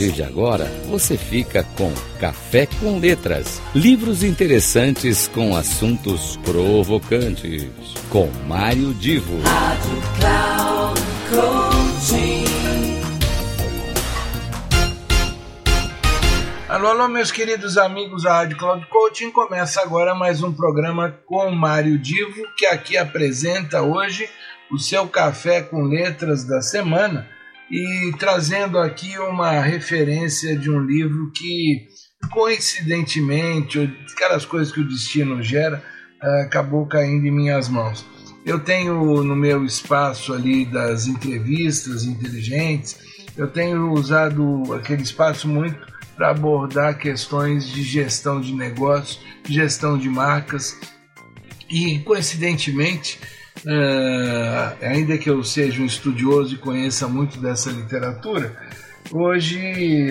partir de agora, você fica com Café com Letras, livros interessantes com assuntos provocantes, com Mário Divo. Rádio Cloud Coaching. Alô, alô, meus queridos amigos da Rádio Cloud Coaching. Começa agora mais um programa com Mário Divo, que aqui apresenta hoje o seu café com letras da semana e trazendo aqui uma referência de um livro que, coincidentemente, aquelas coisas que o destino gera, acabou caindo em minhas mãos. Eu tenho no meu espaço ali das entrevistas inteligentes, eu tenho usado aquele espaço muito para abordar questões de gestão de negócios, gestão de marcas e, coincidentemente, Uh, ainda que eu seja um estudioso e conheça muito dessa literatura, hoje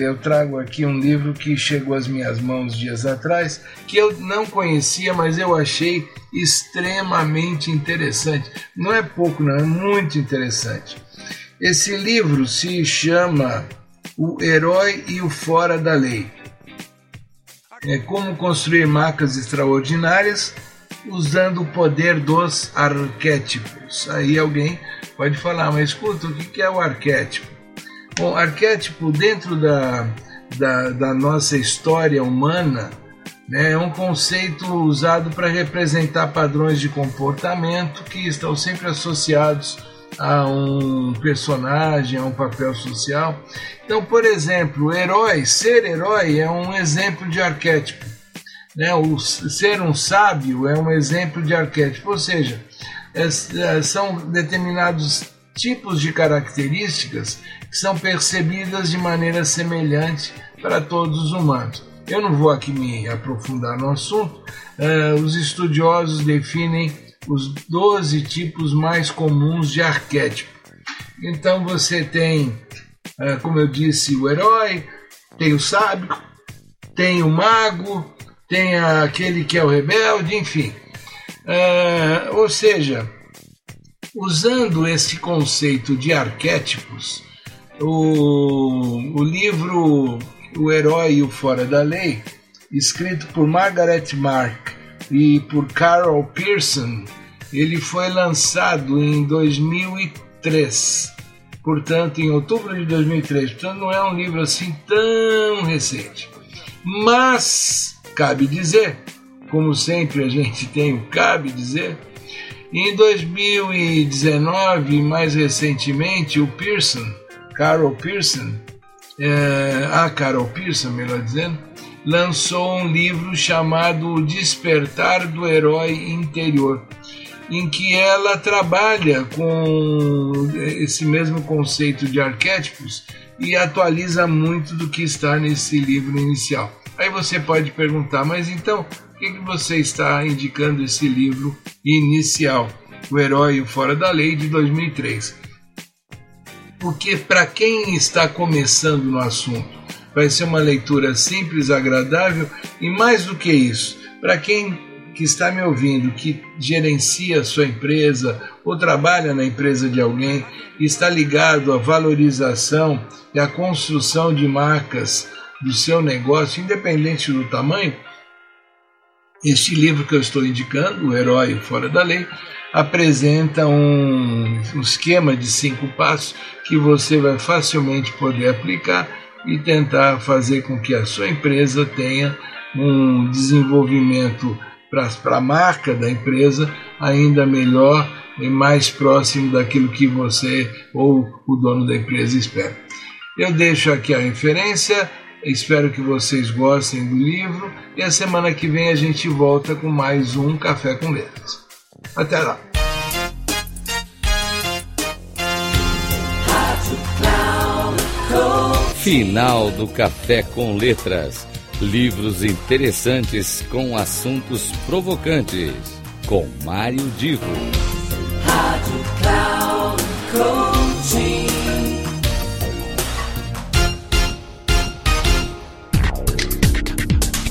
eu trago aqui um livro que chegou às minhas mãos dias atrás, que eu não conhecia, mas eu achei extremamente interessante. Não é pouco, não, é muito interessante. Esse livro se chama O Herói e o Fora da Lei. É como construir marcas extraordinárias usando o poder dos arquétipos. Aí alguém pode falar, mas escuta, o que é o arquétipo? Bom, arquétipo dentro da, da, da nossa história humana né, é um conceito usado para representar padrões de comportamento que estão sempre associados a um personagem, a um papel social. Então, por exemplo, herói, ser herói é um exemplo de arquétipo. Né? O ser um sábio é um exemplo de arquétipo, ou seja, são determinados tipos de características que são percebidas de maneira semelhante para todos os humanos. Eu não vou aqui me aprofundar no assunto, os estudiosos definem os 12 tipos mais comuns de arquétipo. Então você tem, como eu disse, o herói, tem o sábio, tem o mago, tem aquele que é o rebelde, enfim. Uh, ou seja, usando esse conceito de arquétipos, o, o livro O Herói e o Fora da Lei, escrito por Margaret Mark e por Carol Pearson, ele foi lançado em 2003, portanto, em outubro de 2003. Portanto, não é um livro assim tão recente. Mas cabe dizer, como sempre a gente tem o cabe dizer, em 2019, mais recentemente, o Pearson, Carol Pearson, é, a Carol Pearson, melhor dizendo, lançou um livro chamado Despertar do Herói Interior, em que ela trabalha com esse mesmo conceito de arquétipos e atualiza muito do que está nesse livro inicial. Aí você pode perguntar, mas então, por que, que você está indicando esse livro inicial, O Herói e o Fora da Lei, de 2003? Porque para quem está começando no assunto, vai ser uma leitura simples, agradável e mais do que isso, para quem que está me ouvindo, que gerencia a sua empresa ou trabalha na empresa de alguém, está ligado à valorização e à construção de marcas do seu negócio, independente do tamanho, este livro que eu estou indicando, O Herói Fora da Lei, apresenta um, um esquema de cinco passos que você vai facilmente poder aplicar e tentar fazer com que a sua empresa tenha um desenvolvimento para a marca da empresa ainda melhor e mais próximo daquilo que você ou o dono da empresa espera. Eu deixo aqui a referência, Espero que vocês gostem do livro e a semana que vem a gente volta com mais um Café com Letras. Até lá! Final do Café com Letras. Livros interessantes com assuntos provocantes. Com Mário Divo. Rádio Cloud Coaching.